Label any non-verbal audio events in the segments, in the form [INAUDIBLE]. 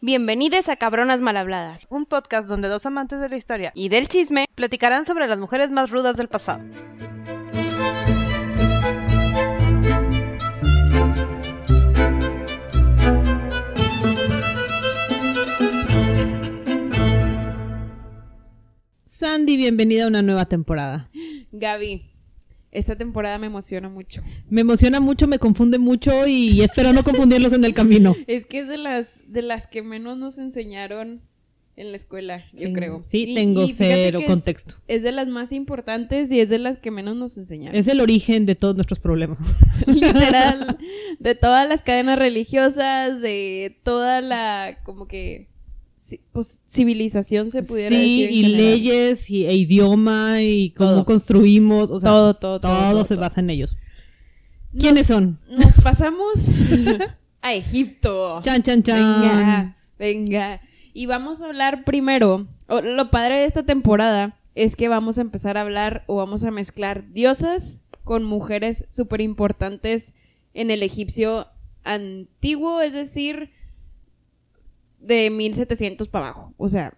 Bienvenidos a Cabronas Malhabladas un podcast donde dos amantes de la historia y del chisme. platicarán sobre las mujeres más rudas del pasado. Sandy, bienvenida a una nueva temporada. Gaby, esta temporada me emociona mucho. Me emociona mucho, me confunde mucho y espero no confundirlos en el camino. [LAUGHS] Es que es de las, de las que menos nos enseñaron en la escuela, yo Tengo- creo. Sí, Y- tengo y cero que es- contexto. Es, de las más importantes y es de las que menos nos enseñaron. Es el origen de todos nuestros problemas. [LAUGHS] Literal, [LAUGHS] de todas las cadenas religiosas, de toda la, como que, pues, civilización se pudiera sí, decir. en y general. leyes, y, e idioma, y cómo Todo. construimos. O sea, todo, todo, todo. todo, todo, se basa en ellos. Nos- ¿Quiénes son? Nos pasamos [LAUGHS] a Egipto. Chan, chan, chan. Venga, venga. Y vamos a hablar primero. lo padre de esta temporada es que vamos a empezar a hablar o vamos a mezclar diosas con mujeres súper importantes en el egipcio antiguo, es decir, de 1700 para abajo. O sea,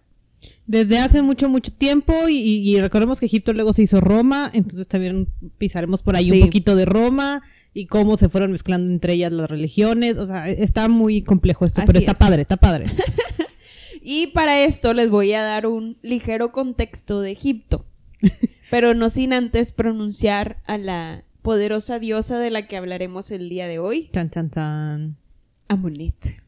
Desde hace mucho, mucho tiempo, y, recordemos que Egipto luego se hizo Roma, entonces también pisaremos por ahí Sí. un poquito de Roma y cómo se fueron mezclando entre ellas las religiones. O sea, está muy complejo esto, pero está es. padre, está padre. [LAUGHS] y para esto les voy a dar un ligero contexto de Egipto, pero no sin antes pronunciar a la poderosa diosa de la que hablaremos el día de hoy, Chan, chan, chan. Amunet.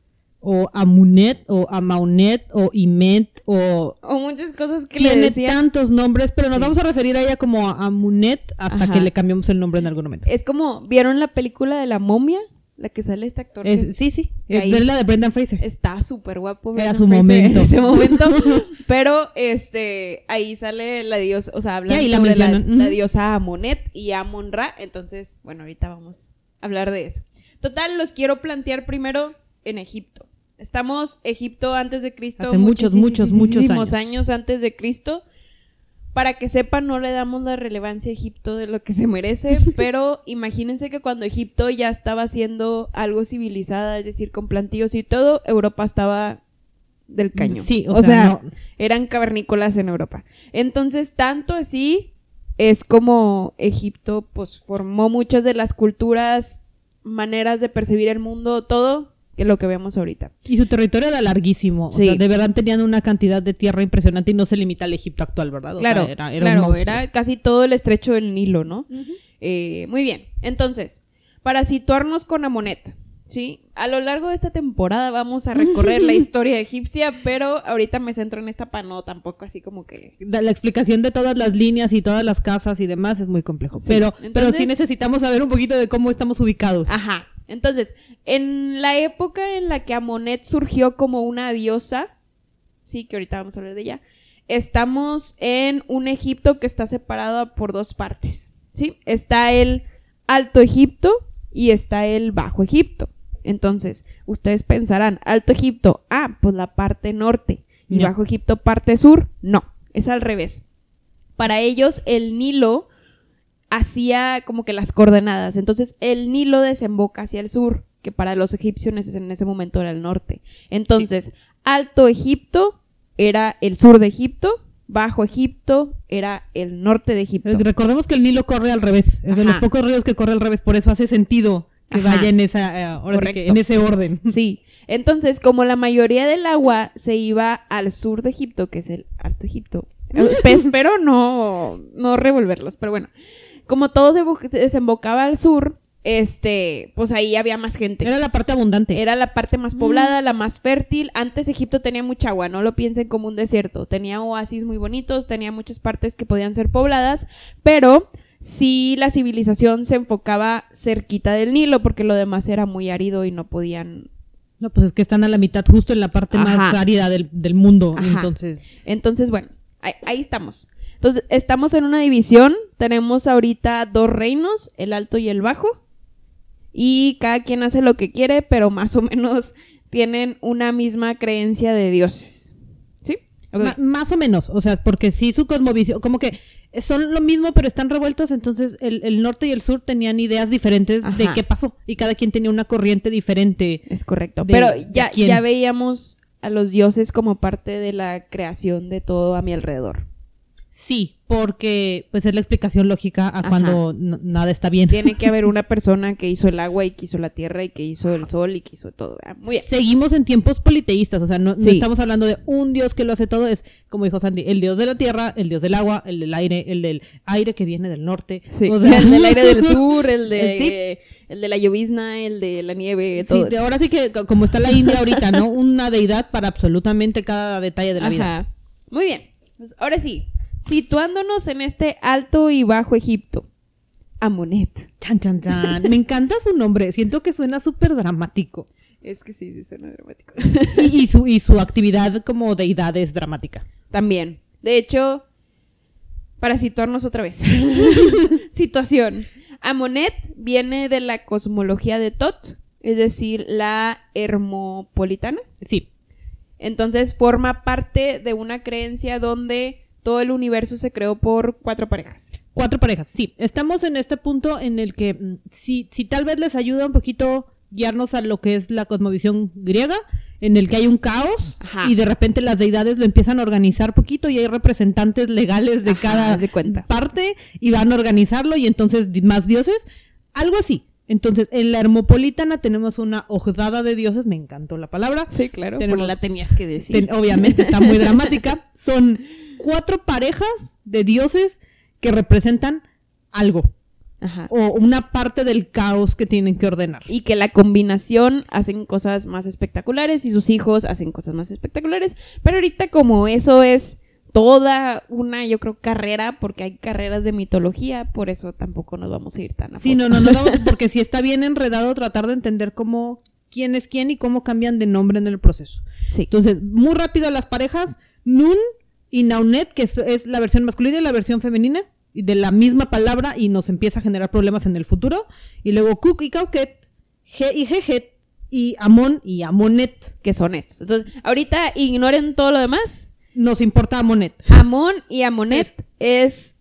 O Amunet, o Amaunet, o Imet, o... O muchas cosas que le Tiene decían. tantos nombres, pero nos Sí. vamos a referir a ella como a Amunet hasta Ajá. que le cambiamos el nombre en algún momento. Es como, ¿vieron la película de la momia? La que sale este actor. Es- sí, sí, es la de Brendan Fraser. Está súper guapo. Era su Fraser momento. En ese momento. [LAUGHS] Pero, este, ahí sale la diosa, o sea, hablan Y ahí la sobre la, la diosa Amonet y Amon-Ra. Entonces, bueno, ahorita vamos a hablar de eso. Total, los quiero plantear primero en Egipto. Estamos Egipto antes de Cristo. Hace muchos, muchos, muchos años. años antes de Cristo. Para que sepan, no le damos la relevancia a Egipto de lo que se merece, [LAUGHS] pero imagínense que cuando Egipto ya estaba siendo algo civilizada, es decir, con plantíos y todo, Europa estaba del caño. Sí, o, o, sea, sea, no- eran cavernícolas en Europa. Entonces, tanto así es como Egipto pues formó muchas de las culturas, maneras de percibir el mundo, todo que lo que vemos ahorita. Y su territorio era larguísimo. O Sí. sea, de verdad tenían una cantidad de tierra impresionante y no se limita al Egipto actual, ¿verdad? O sea, Claro, era, claro, era casi todo el estrecho del Nilo, ¿no? Eh, muy bien, entonces, para situarnos con Amonet, ¿sí? A lo largo de esta temporada vamos a recorrer la [LAUGHS] historia egipcia, pero ahorita me centro en esta para no tampoco así como que... La, explicación de todas las líneas y todas las casas y demás es muy complejo. Sí, Pero, pero sí necesitamos saber un poquito de cómo estamos ubicados. Ajá, entonces, en la época en la que Amonet surgió como una diosa, sí, que ahorita vamos a hablar de ella, estamos en un Egipto que está separado por dos partes, ¿sí? Está el Alto Egipto y está el Bajo Egipto. Entonces, ustedes pensarán, Alto Egipto, ah, pues la parte norte, y No. Bajo Egipto parte sur. No, es al revés. Para ellos, el Nilo hacía como que las coordenadas. Entonces, el Nilo desemboca hacia el sur, que para los egipcios en ese momento era el norte. Entonces, Alto Egipto era el sur de Egipto, Bajo Egipto era el norte de Egipto. Eh, Recordemos que el Nilo corre al revés. Es de los pocos ríos que corre al revés. Por eso hace sentido que Ajá. vaya en esa, eh, ahora sí que Correcto. en ese orden. [LAUGHS] Sí. Entonces, como la mayoría del agua se iba al sur de Egipto, que es el Alto Egipto, eh, pues, [LAUGHS] espero no, no revolverlos, pero bueno, como todo se desembocaba al sur, este, pues ahí había más gente. Era la parte abundante. Era la parte más poblada, la más fértil. Antes Egipto tenía mucha agua, no lo piensen como un desierto. Tenía oasis muy bonitos, tenía muchas partes que podían ser pobladas, pero sí la civilización se enfocaba cerquita del Nilo porque lo demás era muy árido y no podían No, pues es que están a la mitad, justo en la parte más árida del, del mundo. Ajá. Entonces, Entonces, bueno, ahí, ahí estamos. Entonces, estamos en una división. Tenemos ahorita dos reinos, el alto y el bajo. Y cada quien hace lo que quiere, pero más o menos [LAUGHS] tienen una misma creencia de dioses. ¿Sí? Más o menos. O sea, porque sí su cosmovisión, como que son lo mismo, pero están revueltos. Entonces, el, el norte y el sur tenían ideas diferentes de qué pasó. Y cada quien tenía una corriente diferente. Es correcto. de- Pero ya, ya veíamos a los dioses como parte de la creación de todo a mi alrededor. Sí, porque pues es la explicación lógica a Ajá. cuando nada está bien. Tiene que haber una [LAUGHS] persona que hizo el agua y que hizo la tierra y que hizo el sol y que hizo todo. ¿verdad? Muy bien. Seguimos en tiempos politeístas, o sea, no, no Sí. estamos hablando de un dios que lo hace todo, es como dijo Sandy, el dios de la tierra, el dios del agua, el del aire, el del aire que viene del norte. Sí, o [LAUGHS] sea- el del aire del [LAUGHS] sur, el de, Sí. el de la llovizna, el de la nieve, Sí, todo eso. ahora sí que co- como está la India ahorita, ¿no? Una deidad para absolutamente cada detalle de la vida. Ajá. Muy bien. Pues ahora sí, situándonos en este alto y bajo Egipto. Amonet. Chan, chan, chan. Me encanta su nombre, siento que suena súper dramático. Es que sí, sí suena dramático. Y, y su, y su actividad como deidad es dramática. También. De hecho, para situarnos otra vez. [LAUGHS] Situación. Amonet viene de la cosmología de Tot, es decir, la hermopolitana. Sí, Entonces forma parte de una creencia donde todo el universo se creó por cuatro parejas. Cuatro parejas, sí. Estamos en este punto en el que mm, si, si tal vez les ayuda un poquito guiarnos a lo que es la cosmovisión griega, en el que hay un caos Ajá. y de repente las deidades lo empiezan a organizar poquito y hay representantes legales de Ajá, cada de cuenta. parte y van a organizarlo y entonces más dioses, algo así. Entonces, en la Hermopolitana tenemos una ojada de dioses, me encantó la palabra, Sí, claro. Tenemos- la tenías que decir. Ten- obviamente está muy dramática. [LAUGHS] Son cuatro parejas de dioses que representan algo Ajá. o una parte del caos que tienen que ordenar. Y que la combinación hacen cosas más espectaculares y sus hijos hacen cosas más espectaculares. Pero ahorita como eso es toda una, yo creo, carrera, porque hay carreras de mitología, por eso tampoco nos vamos a ir tan a Sí, no, no, no, no, [LAUGHS] porque sí está bien enredado tratar de entender cómo quién es quién y cómo cambian de nombre en el proceso. Sí. Entonces, muy rápido las parejas, Nun y Naunet, que es, es la versión masculina y la versión femenina, y de la misma palabra y nos empieza a generar problemas en el futuro. Y luego Cook y Cauquet, G y Jejet, y Amon y Amonet. que son estos. Entonces, ahorita ignoren todo lo demás. Nos importa Amonet. Amon y Amonet es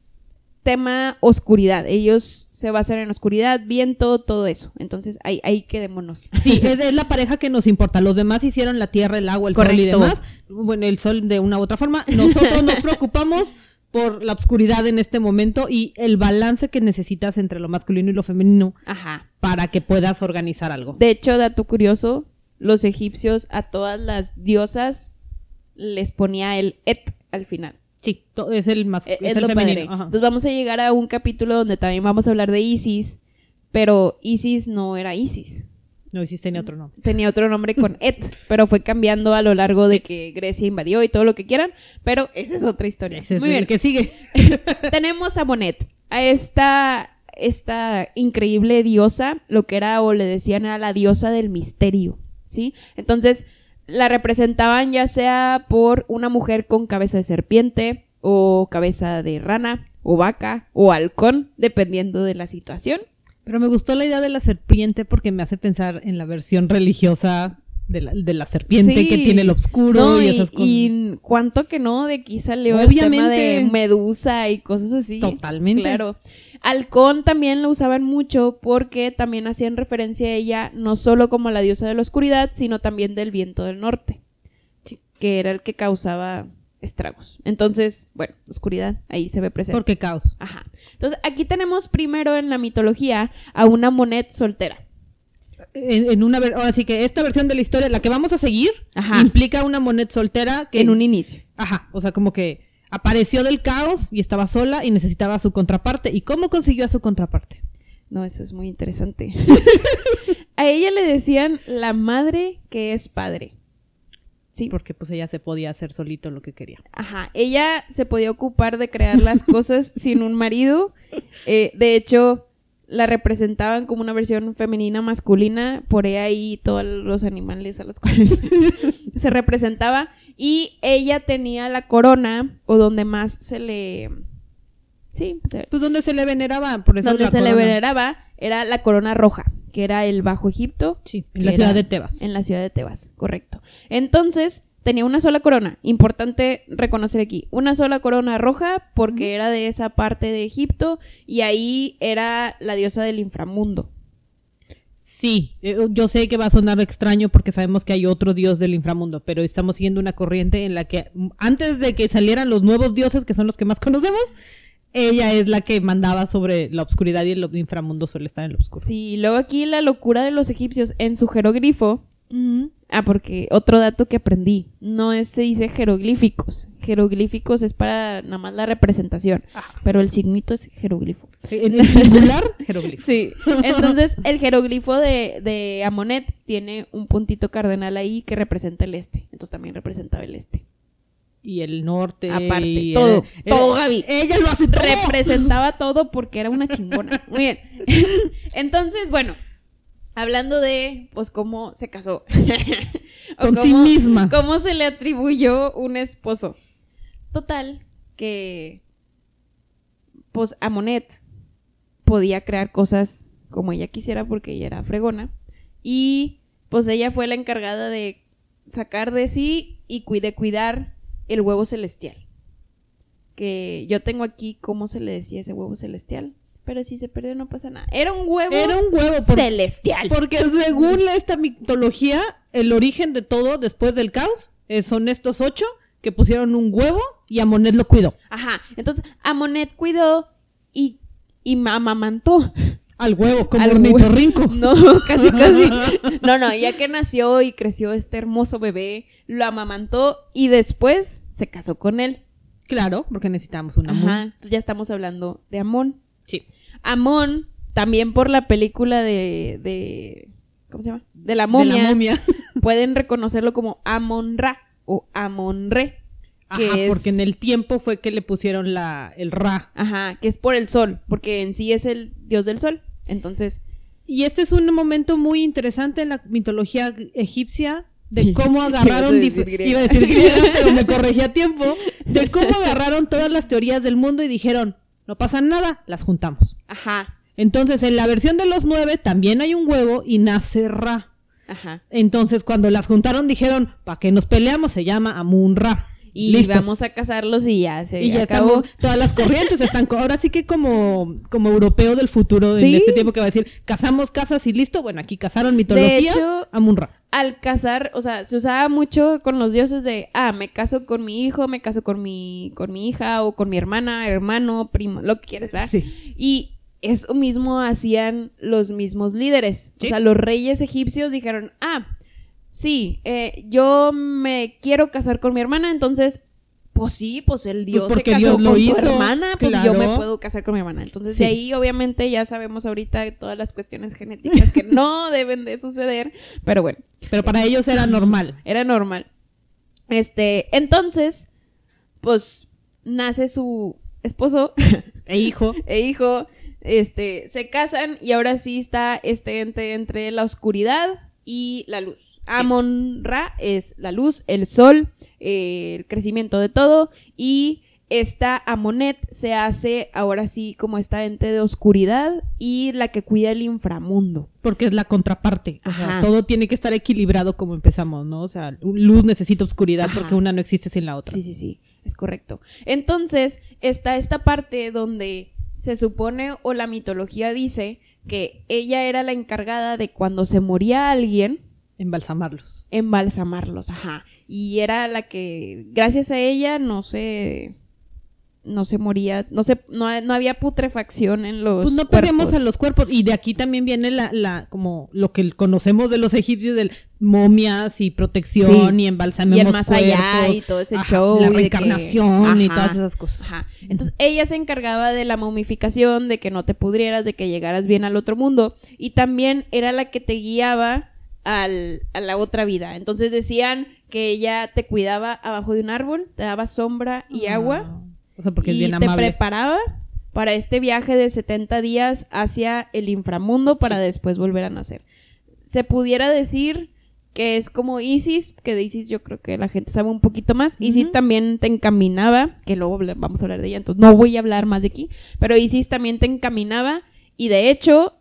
tema oscuridad. Ellos se basan en oscuridad, viento, todo eso. Entonces, ahí, ahí quedémonos. Sí, [LAUGHS] es, es la pareja que nos importa. Los demás hicieron la tierra, el agua, el sol y demás. Bueno, el sol de una u otra forma. Nosotros nos preocupamos por la oscuridad en este momento y el balance que necesitas entre lo masculino y lo femenino Ajá. para que puedas organizar algo. De hecho, dato curioso, los egipcios a todas las diosas les ponía el et al final. Sí, es el más Eh, es es el lo femenino. padre. Entonces vamos a llegar a un capítulo donde también vamos a hablar de Isis, pero Isis no era Isis. No, sí tenía otro nombre. Tenía otro nombre con [LAUGHS] et, pero fue cambiando a lo largo de que Grecia invadió y todo lo que quieran, pero esa es otra historia. Ese Muy bien. que sigue. [LAUGHS] Tenemos a Monet, a esta, esta increíble diosa, lo que era o le decían era la diosa del misterio, ¿sí? Entonces la representaban ya sea por una mujer con cabeza de serpiente o cabeza de rana o vaca o halcón, dependiendo de la situación. Pero me gustó la idea de la serpiente porque me hace pensar en la versión religiosa de la, de la serpiente Sí. que tiene el oscuro No, y, esas cosas. y cuánto que no, de aquí salió el tema Obviamente. de medusa y cosas así. Totalmente. Claro. Halcón también lo usaban mucho porque también hacían referencia a ella no solo como la diosa de la oscuridad, sino también del viento del norte, que era el que causaba estragos. Entonces, bueno, oscuridad, ahí se ve presente. Porque caos. Ajá. Entonces, aquí tenemos primero en la mitología a una Monet soltera. En, en una ahora sí que esta versión de la historia, la que vamos a seguir, Ajá. implica una Monet soltera que En un inicio. Ajá, o sea, como que apareció del caos y estaba sola y necesitaba a su contraparte. ¿Y cómo consiguió a su contraparte? No, eso es muy interesante. [LAUGHS] a ella le decían la madre que es padre. Sí. Porque pues ella se podía hacer solito lo que quería. Ajá. Ella se podía ocupar de crear las cosas [LAUGHS] sin un marido. Eh, de hecho, la representaban como una versión femenina masculina. Por ahí todos los animales a los [LAUGHS] cuales se representaba. Y ella tenía la corona, o donde más se le. Sí, se- Pues donde se le veneraba, por eso donde se le veneraba era la corona roja, que era el Bajo Egipto. Sí, en la ciudad de Tebas. En la ciudad de Tebas, correcto. Entonces, tenía una sola corona. Importante reconocer aquí. Una sola corona roja porque era de esa parte de Egipto y ahí era la diosa del inframundo. Sí, eh, yo sé que va a sonar extraño porque sabemos que hay otro dios del inframundo, pero estamos siguiendo una corriente en la que mm, antes de que salieran los nuevos dioses, que son los que más conocemos, ella es la que mandaba sobre la oscuridad y el inframundo suele estar en lo oscuro. Sí, luego aquí la locura de los egipcios en su jeroglifo. Ah, porque otro dato que aprendí, no es, se dice jeroglíficos. Jeroglíficos es para nada más la representación, pero el signito es jeroglifo. En el singular, jeroglifo. Sí, entonces el jeroglifo de, de Amonet tiene un puntito cardenal ahí que representa el este, entonces también representaba el este. Y el norte. Aparte, y todo, el- todo, el- Gaby. Ella lo hace todo. representaba todo porque era una chingona. Muy bien. [LAUGHS] Entonces, bueno, hablando de, pues, cómo se casó. [LAUGHS] O Con sí misma. Cómo se le atribuyó un esposo. Total, que, pues, Amonet podía crear cosas como ella quisiera porque ella era fregona. Y, pues, ella fue la encargada de sacar de sí y de cuidar el huevo celestial que yo tengo aquí cómo se le decía ese huevo celestial. Pero si se perdió no pasa nada. Era un huevo Era un huevo. por- celestial. porque según esta mitología, el origen de todo después del caos eh, son estos ocho que pusieron un huevo y Amonet lo cuidó. Ajá. Entonces, Amonet cuidó y, y. Al huevo, como al ornitorrinco. [LAUGHS] No, casi, casi. [LAUGHS] No, no, ya que nació y creció este hermoso bebé, lo amamantó y después se casó con él. Claro, porque necesitamos una mu- Ajá. Entonces ya estamos hablando de Amón. Sí. Amón, también por la película de, de ¿cómo se llama? De la momia. De la momia. [LAUGHS] pueden reconocerlo como Amon-Ra o Amon-Re. Que Ajá, es, porque en el tiempo fue que le pusieron la, el Ra. Ajá, que es por el sol, porque en sí es el dios del sol. Entonces, Y este es un momento muy interesante en la mitología egipcia de [LAUGHS] cómo agarraron iba a decir griega, pero me [LAUGHS] corregí a tiempo de cómo agarraron todas las teorías del mundo y dijeron no pasa nada las juntamos. Ajá, entonces en la versión de los nueve también hay un huevo y nace Ra. Ajá. entonces cuando las juntaron dijeron para qué nos peleamos se llama Amun Ra Y Listo. vamos a casarlos y ya se y ya acabó. estamos, todas las corrientes están, ahora sí que como, como europeo del futuro, en este tiempo que va a decir, casamos casas y listo, bueno, aquí casaron mitología, hecho- Amun-Ra. Al casar, o sea, se usaba mucho con los dioses de, ah, me caso con mi hijo, me caso con mi, con mi hija o con mi hermana, hermano, primo, lo que quieres, ¿verdad? Sí. Y eso mismo hacían los mismos líderes. Sí. O sea, los reyes egipcios dijeron, ah, sí, eh, yo me quiero casar con mi hermana, entonces, pues sí, pues el dios se porque casó Dios lo con hizo, su hermana, pues yo me puedo casar con mi hermana. Entonces, Sí. de ahí obviamente ya sabemos ahorita todas las cuestiones genéticas que no [LAUGHS] deben de suceder, pero bueno, Pero para ellos era normal. era normal. Este, entonces, pues nace su esposo [LAUGHS] E hijo, [LAUGHS] e hijo, este, se casan y ahora sí está este ente entre la oscuridad y la luz. Amon Ra es la luz, el sol, eh, el crecimiento de todo y esta Amonet se hace ahora sí como esta ente de oscuridad y la que cuida el inframundo. porque es la contraparte. O sea, todo tiene que estar equilibrado como empezamos, ¿no? O sea, luz necesita oscuridad Ajá. porque una no existe sin la otra. Sí, sí, sí, es correcto. Entonces, está esta parte donde se supone o la mitología dice que ella era la encargada de cuando se moría alguien, Embalsamarlos. embalsamarlos, ajá. Y era la que, gracias a ella, no se, no se moría, no se, no, no había putrefacción en los Pues no perdíamos a los cuerpos. Y de aquí también viene la, la, como lo que conocemos de los egipcios, del momias y protección Sí. y embalsamemos y el más allá y todo ese Ajá, show. La que- reencarnación y todas esas cosas. Ajá. Entonces ella se encargaba de la momificación, de que no te pudrieras, de que llegaras bien al otro mundo. Y también era la que te guiaba al, a la otra vida. Entonces decían que ella te cuidaba abajo de un árbol, te daba sombra y agua. Ah, O sea, porque es y bien te amable. preparaba para este viaje de 70 días hacia el inframundo para después volver a nacer. Se pudiera decir que es como Isis, que de Isis yo creo que la gente sabe un poquito más. Isis también te encaminaba, que luego vamos a hablar de ella, entonces no voy a hablar más de aquí, pero Isis también te encaminaba y de hecho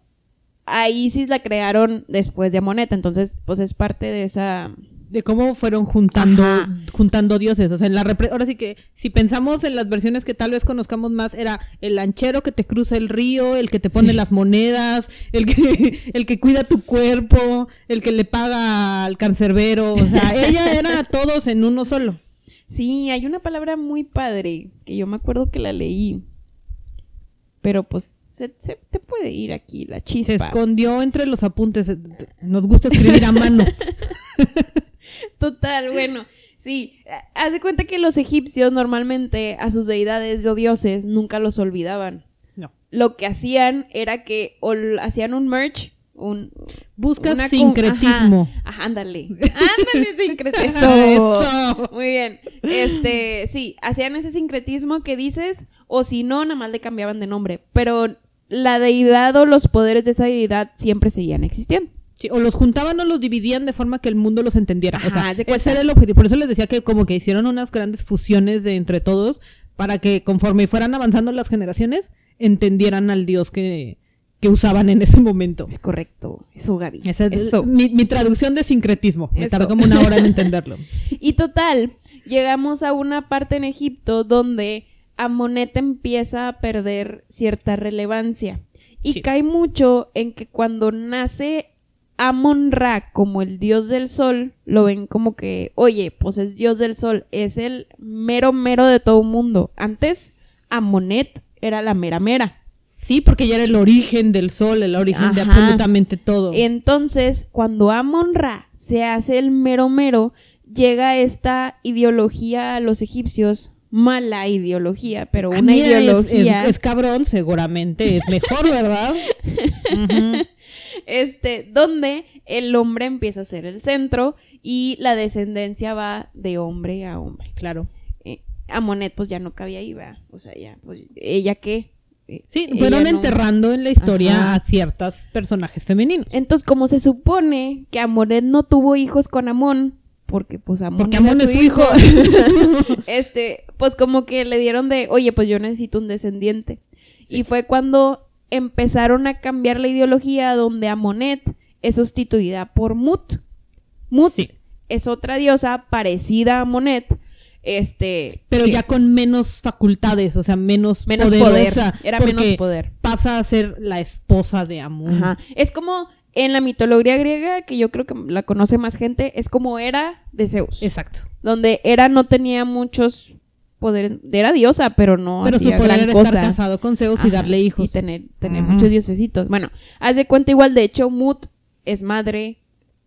a Isis la crearon después de Amoneta, entonces pues es parte de esa de cómo fueron juntando Ajá. juntando dioses, o sea, en la repre- ahora sí que si pensamos en las versiones que tal vez conozcamos más era el lanchero que te cruza el río, el que te pone las monedas, el que [LAUGHS] el que cuida tu cuerpo, el que le paga al cancerbero, o sea, [LAUGHS] ella era todos en uno solo. Sí, hay una palabra muy padre que yo me acuerdo que la leí. Pero pues se, se te puede ir aquí la Se chispa. escondió entre los apuntes. eh, Nos gusta escribir a mano. [LAUGHS] Total, bueno. Sí, a- haz de cuenta que los egipcios normalmente a sus deidades o dioses nunca los olvidaban. No. Lo que hacían era que o hacían un merch, un con- sincretismo. Ajá, ajá, ándale. Ándale, [LAUGHS] sincretismo. Eso. Muy bien. Este, sí, hacían ese sincretismo que dices, o si no, nada más le cambiaban de nombre. Pero la deidad o los poderes de esa deidad siempre seguían existiendo. Sí, o los juntaban o los dividían de forma que el mundo los entendiera. o Ajá, sea, cuenta. ese era el objetivo. Por eso les decía que como que hicieron unas grandes fusiones de entre todos para que conforme fueran avanzando las generaciones, entendieran al dios que, que usaban en ese momento. Es correcto. Eso, Gaby. Esa es Eso. Mi, mi traducción de sincretismo. Me tardó como una hora en [LAUGHS] entenderlo. Y total, llegamos a una parte en Egipto donde Amonet empieza a perder cierta relevancia. Y Sí. cae mucho en que cuando nace Amon Ra como el dios del sol, lo ven como que, oye, pues es dios del sol, es el mero mero de todo mundo. Antes, Amonet era la mera mera. Sí, porque ya era el origen del sol, el origen de absolutamente todo. Entonces, cuando Amon Ra se hace el mero mero, llega esta ideología a los egipcios, mala ideología, pero Ah, una mira, ideología, Es, es cabrón, seguramente es mejor, ¿verdad? [LAUGHS] Este, donde el hombre empieza a ser el centro y la descendencia va de hombre a hombre. Claro. Eh, Amonet pues ya no cabía ahí, ¿verdad? O sea, ya, pues, ¿ella qué? Eh, Sí, ella fueron no- enterrando en la historia Ajá. a ciertos personajes femeninos. Entonces, como se supone que Amonet no tuvo hijos con Amón, porque pues Amón, Porque era Amón su es su hijo. [LAUGHS] [LAUGHS] este, pues como que le dieron de, oye, pues yo necesito un descendiente. Y fue cuando empezaron a cambiar la ideología donde Amonet es sustituida por Mut. Mut Sí. es otra diosa parecida a Amonet, este, Pero que- ya con menos facultades, o sea, menos, menos poder, poderosa, era porque menos poder. Pasa a ser la esposa de Amón. Ajá. Es como en la mitología griega, que yo creo que la conoce más gente, es como era de Zeus. Exacto. donde Hera no tenía muchos poderes, era diosa, pero no Pero su hacía poder gran era cosa. estar casado con Zeus y darle hijos. Y tener, tener muchos diosesitos. Bueno, haz de cuenta igual, de hecho, Mut es madre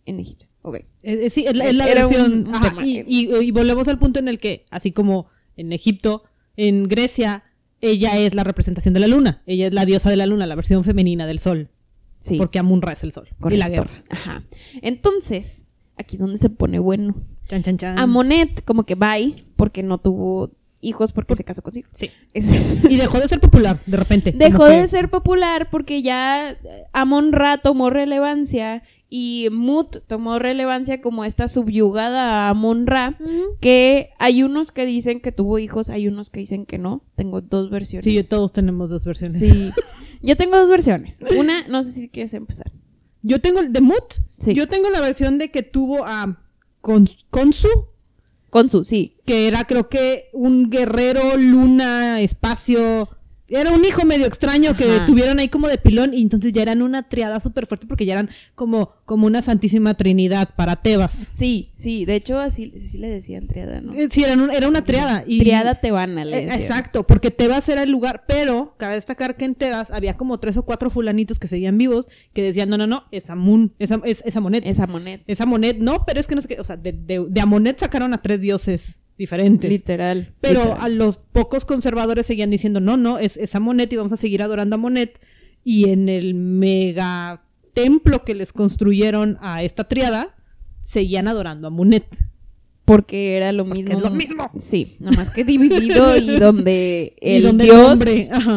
en Egipto. Ok. Eh, eh, sí, es la, es la Era un- versión. un ajá, tema. y, y- y volvemos al punto en el que, así como en Egipto, en Grecia, ella es la representación de la luna. Ella es la diosa de la luna, la versión femenina del sol. Sí. Porque Amun-Ra es el sol. Y la guerra. Ajá. Entonces, aquí es donde se pone bueno. Chan, chan, chan. Amonet, como que bye, porque no tuvo hijos porque se casó con su hijo. Sí. Es- [LAUGHS] Y dejó de ser popular, de repente. Dejó que- de ser popular porque ya eh, Amon Ra tomó relevancia y Mut tomó relevancia como esta subyugada a Amon Ra, que hay unos que dicen que tuvo hijos, hay unos que dicen que no. Tengo dos versiones. Sí, todos tenemos dos versiones. Sí. [LAUGHS] Yo tengo dos versiones. Una, no sé si quieres empezar. Yo tengo el de Mut. Sí. Yo tengo la versión de que tuvo a Konsu, Con su, sí. que era creo que un guerrero, luna, espacio. Era un hijo medio extraño que Ajá. tuvieron ahí como de pilón y entonces ya eran una triada súper fuerte porque ya eran como, como una santísima trinidad para Tebas. Sí, sí. De hecho, así, sí le decían triada, ¿no? Eh, Sí, eran un- era una triada. Y, Triada tebana, le Eh, decían. Exacto, porque Tebas era el lugar, pero cabe destacar que en Tebas había como tres o cuatro fulanitos que seguían vivos que decían, no, no, no, es Amun, es, es, es Amonet. Esa moneda. Es Amonet, no, pero es que no sé qué, o sea, de, de, de Amonet sacaron a tres dioses diferentes. Literal. pero literal. a los pocos conservadores seguían diciendo, no, no, es, es Amonet y vamos a seguir adorando a Amonet. Y en el mega templo que les construyeron a esta triada, seguían adorando a Amonet. Porque era lo Porque mismo. es lo mismo. Sí, nada más que dividido y [LAUGHS] donde Y el donde dios,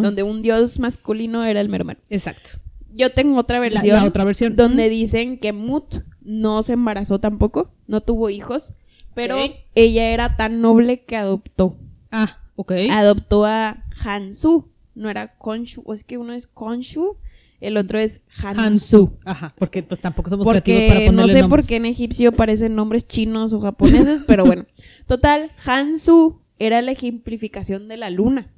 donde un dios masculino era el mero. Exacto. Yo tengo otra versión la otra versión. donde dicen que Mut no se embarazó tampoco, no tuvo hijos, pero ella era tan noble que adoptó. Ah, ok. Adoptó a Hansu, no era Konshu, o es que uno es Konshu, el otro es Hansu. Hansu. Ajá, porque pues tampoco somos creativos para Porque no sé por qué en egipcio parecen nombres chinos o japoneses, pero bueno. [LAUGHS] Total, Hansu era la ejemplificación de la luna.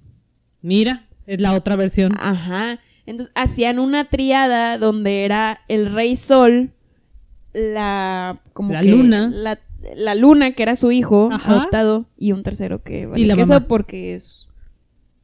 Mira, es la otra versión. Ajá. Entonces hacían una triada donde era el rey sol, la como La que luna. la, la luna que era su hijo Ajá. adoptado y un tercero que vale Y la queso mamá. porque es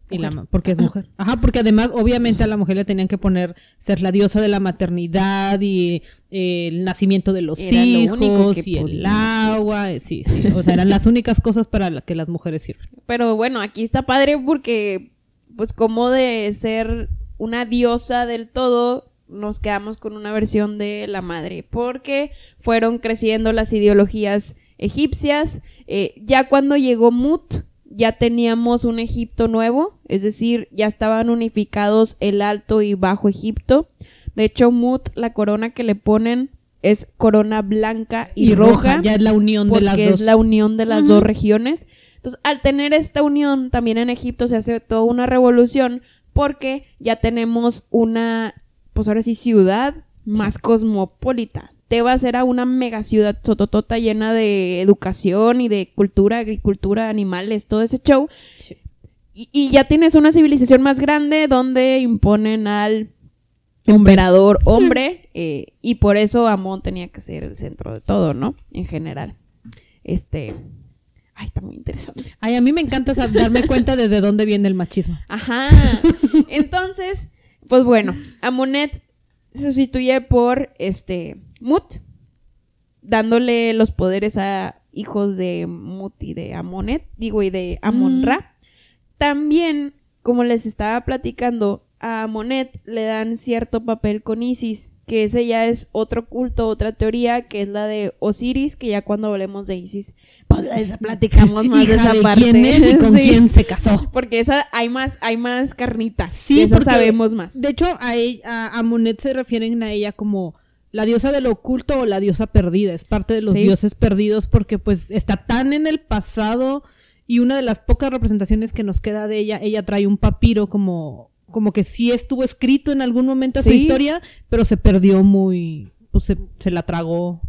Y la porque es mujer. Ajá, porque además, obviamente, a la mujer le tenían que poner ser la diosa de la maternidad y eh, el nacimiento de los Era lo único hijos que y el agua. eh, Sí, sí. O sea, eran las únicas cosas para las que las mujeres sirven. Pero bueno, aquí está padre porque, pues, como de ser una diosa del todo, nos quedamos con una versión de la madre. Porque fueron creciendo las ideologías egipcias. Eh, ya cuando llegó Mut, ya teníamos un Egipto nuevo. Es decir, ya estaban unificados el Alto y Bajo Egipto. De hecho, Mut, la corona que le ponen es corona blanca y, roja Ya es la unión de porque las es dos. la unión de las dos regiones. Entonces, al tener esta unión, también en Egipto se hace toda una revolución porque ya tenemos una, pues ahora sí, ciudad más cosmopolita. Tebas era una mega ciudad sototota llena de educación y de cultura, agricultura, animales, todo ese show. Sí. Y, y ya tienes una civilización más grande donde imponen al Hombre. emperador hombre eh, y por eso Amón tenía que ser el centro de todo, ¿no? En general. Este... Ay, está muy interesante. Ay, a mí me encanta darme cuenta desde dónde viene el machismo. Ajá. [LAUGHS] Entonces, pues bueno, Amonet se sustituye por este Mut, dándole los poderes a hijos de Mut y de Amonet, digo, y de Amon-Ra. También, como les estaba platicando, a Amonet le dan cierto papel con Isis, que ese ya es otro culto, otra teoría, que es la de Osiris, que ya cuando hablemos de Isis, pues platicamos más de esa de parte. quién es y con Sí. quién se casó. Porque esa hay más, hay más carnitas. Sí, esa porque- sabemos más. De hecho, a, ella- a, a Monet se refieren a ella como la diosa del oculto o la diosa perdida. Es parte de los Sí. dioses perdidos porque pues está tan en el pasado y una de las pocas representaciones que nos queda de ella, ella trae un papiro como, como que sí estuvo escrito en algún momento esa Sí. historia, pero se perdió muy, pues se, se la tragó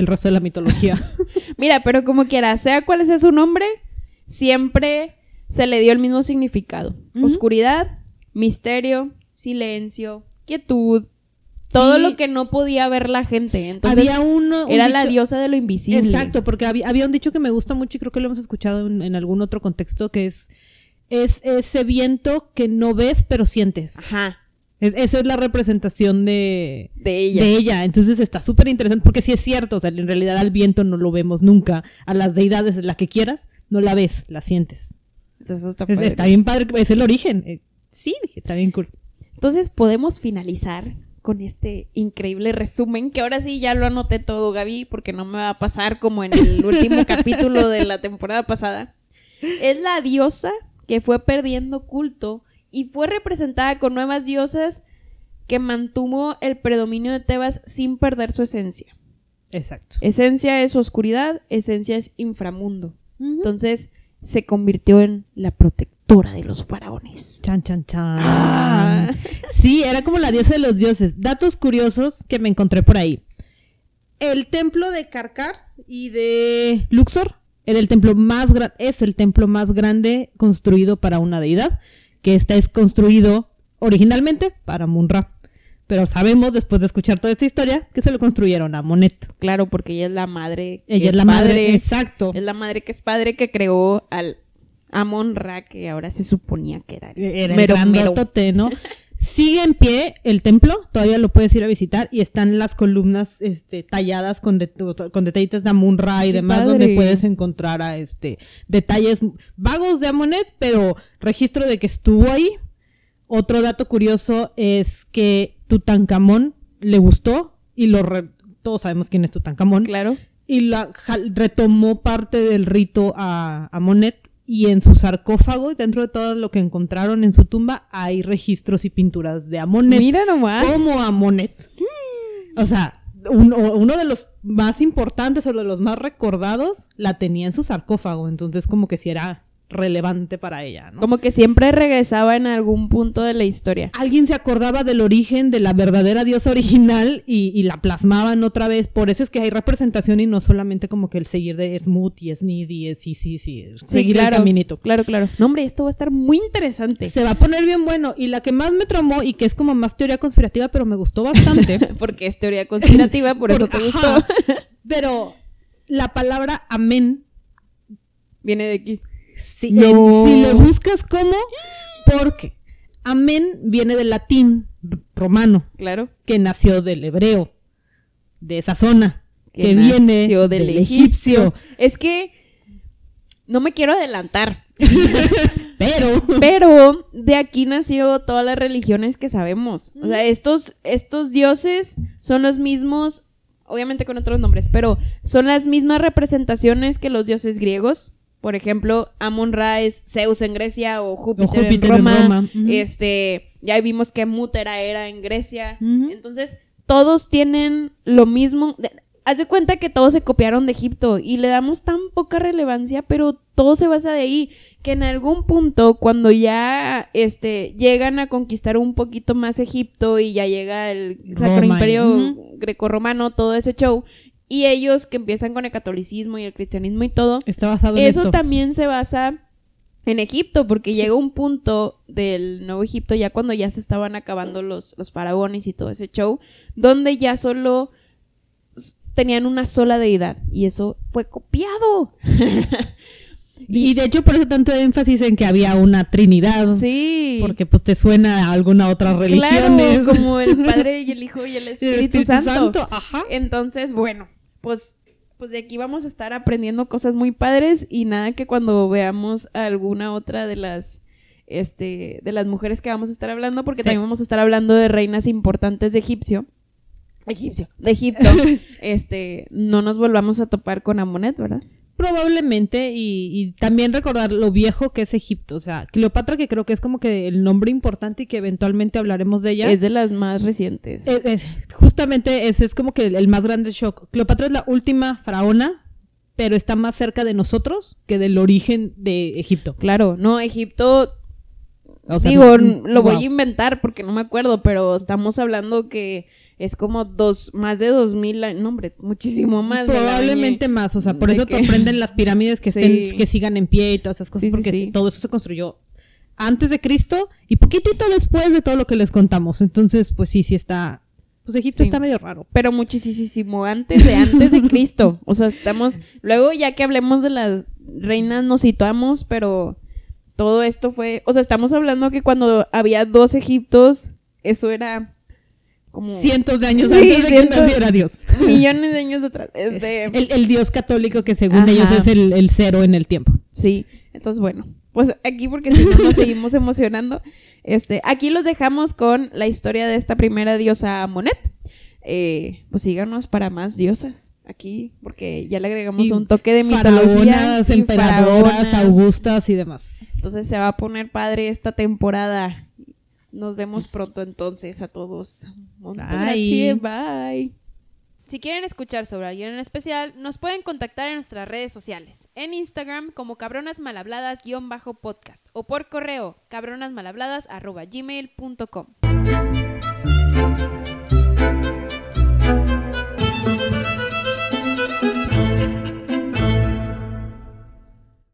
el resto de la mitología. [LAUGHS] Mira, pero como quiera, sea cual sea su nombre, siempre se le dio el mismo significado. Oscuridad, misterio, silencio, quietud. Todo Sí. lo que no podía ver la gente. Entonces, había uno, un era la diosa de lo invisible. Exacto, porque había, había un dicho que me gusta mucho y creo que lo hemos escuchado en, en algún otro contexto, que es, es ese viento que no ves pero sientes. Ajá. Es- esa es la representación de, De ella. de ella. Entonces está súper interesante porque sí es cierto, o sea, en realidad al viento no lo vemos nunca, a las deidades, la que quieras, no la ves, la sientes. Eso está Es- está bien padre, es el origen. Eh, sí, está bien cool. Entonces podemos finalizar con este increíble resumen, que ahora sí ya lo anoté todo, Gaby, porque no me va a pasar como en el último [LAUGHS] capítulo de la temporada pasada. Es la diosa que fue perdiendo culto y fue representada con nuevas diosas que mantuvo el predominio de Tebas sin perder su esencia. Exacto. Esencia es oscuridad, esencia es inframundo. Entonces se convirtió en la protectora de los faraones. Chan, chan, chan. Ah. Sí, era como la diosa de los dioses. Datos curiosos que me encontré por ahí. El templo de Karkar y de Luxor era el templo más es el templo más grande construido para una deidad, que este es construido originalmente para Munra. Pero sabemos, después de escuchar toda esta historia, que se lo construyeron a Monet. Claro, porque ella es la madre. que Ella es la madre, exacto. Es la madre que es padre que creó al Amon Ra, que ahora se suponía que era el Era el mero, ¿no? [LAUGHS] Sigue en pie el templo, todavía lo puedes ir a visitar y están las columnas este, talladas con, det- con detallitos de Amun-Ra y Qué demás padre. donde puedes encontrar a este detalles vagos de Amonet, pero registro de que estuvo ahí. Otro dato curioso es que Tutankamón le gustó y lo re- todos sabemos quién es Tutankamón Claro. y la, retomó parte del rito a, a Monet y en su sarcófago, dentro de todo lo que encontraron en su tumba, hay registros y pinturas de Amonet Mira nomás. como Amonet. O sea, uno, uno de los más importantes o de los más recordados la tenía en su sarcófago, entonces como que si era relevante para ella, ¿no? Como que siempre regresaba en algún punto de la historia. Alguien se acordaba del origen de la verdadera diosa original y, y la plasmaban otra vez. Por eso es que hay representación y no solamente como que el seguir de Smooth y Snid y es sí, sí, sí, seguir claro, el caminito. Claro, claro. No, hombre, esto va a estar muy interesante. Se va a poner bien bueno. Y la que más me tramó y que es como más teoría conspirativa, pero me gustó bastante. [LAUGHS] Porque es teoría conspirativa, por eso te Por- gustó. ajá. Pero la palabra amén, Viene de aquí. Si, No. en- si le buscas cómo, porque amén viene del latín romano, Claro. que nació del hebreo, de esa zona, que, viene del, egipcio. Es que no me quiero adelantar, [LAUGHS] Pero pero de aquí nació todas las religiones que sabemos. O sea, estos, estos dioses son los mismos, obviamente con otros nombres, pero son las mismas representaciones que los dioses griegos. Por ejemplo, Amon-Ra es Zeus en Grecia o Júpiter, Júpiter en en Roma. Este, ya vimos que Mútera era en Grecia. Entonces, todos tienen lo mismo. Haz de cuenta que todos se copiaron de Egipto y le damos tan poca relevancia, pero todo se basa de ahí. Que en algún punto, cuando ya este, llegan a conquistar un poquito más Egipto y ya llega el Sacro Roma, Imperio ujú. Grecorromano, todo ese show, y ellos que empiezan con el catolicismo y el cristianismo y todo, está basado en eso esto. también se basa en Egipto, porque llega un punto del Nuevo Egipto, ya cuando ya se estaban acabando los, los faraones y todo ese show, donde ya solo tenían una sola deidad, y eso fue copiado. [LAUGHS] Y de hecho por eso tanto énfasis en que había una trinidad. Sí. Porque pues te suena a alguna otra religión. Claro, como el [LAUGHS] Padre y el Hijo y el Espíritu, Santo. Ajá. Entonces, bueno, pues, pues de aquí vamos a estar aprendiendo cosas muy padres y nada que cuando veamos a alguna otra de las este de las mujeres que vamos a estar hablando, porque Sí. también vamos a estar hablando de reinas importantes de Egipcio. Egipcio, de Egipto. [LAUGHS] este, no nos volvamos a topar con Amonet, ¿verdad? Probablemente, y, y también recordar lo viejo que es Egipto. O sea, Cleopatra, que creo que es como que el nombre importante y que eventualmente hablaremos de ella. Es de las más recientes. Es- es- justamente ese es como que el, el más grande shock. Cleopatra es la última faraona, pero está más cerca de nosotros que del origen de Egipto. Claro, no, Egipto O sea, Digo, no- lo voy a inventar porque no me acuerdo, pero estamos hablando que es como dos, más de dos mil, no hombre, muchísimo más. Probablemente más, o sea, por ¿De eso qué? sorprenden las pirámides que [LAUGHS] Sí. estén, que sigan en pie y todas esas cosas, sí, porque sí. todo eso se construyó antes de Cristo y poquitito después de todo lo que les contamos. Entonces, pues sí, sí está, pues Egipto Sí. está medio raro. Pero muchísimo antes de antes de [LAUGHS] Cristo. O sea, estamos. Luego, ya que hablemos de las reinas, nos situamos, pero todo esto fue. O sea, estamos hablando que cuando había dos Egiptos, eso era como Cientos de años Sí, antes de que cientos- naciera Dios. millones de años atrás. [LAUGHS] Este, El, el Dios católico que según Ajá. ellos es el, el cero en el tiempo. Sí, entonces bueno, pues aquí porque si no nos seguimos emocionando, este, aquí los dejamos con la historia de esta primera diosa Monet. Eh, pues síganos para más diosas aquí, porque ya le agregamos Y un toque de mitología. Faraonas, emperadoras, faraonas. augustas y demás. Entonces se va a poner padre esta temporada. Nos vemos [LAUGHS] pronto entonces a todos. Bye. Bye. Si quieren escuchar sobre alguien en especial, nos pueden contactar en nuestras redes sociales. En Instagram como cabronasmalhabladas-podcast o por correo cabronasmalhabladas.gmail.com.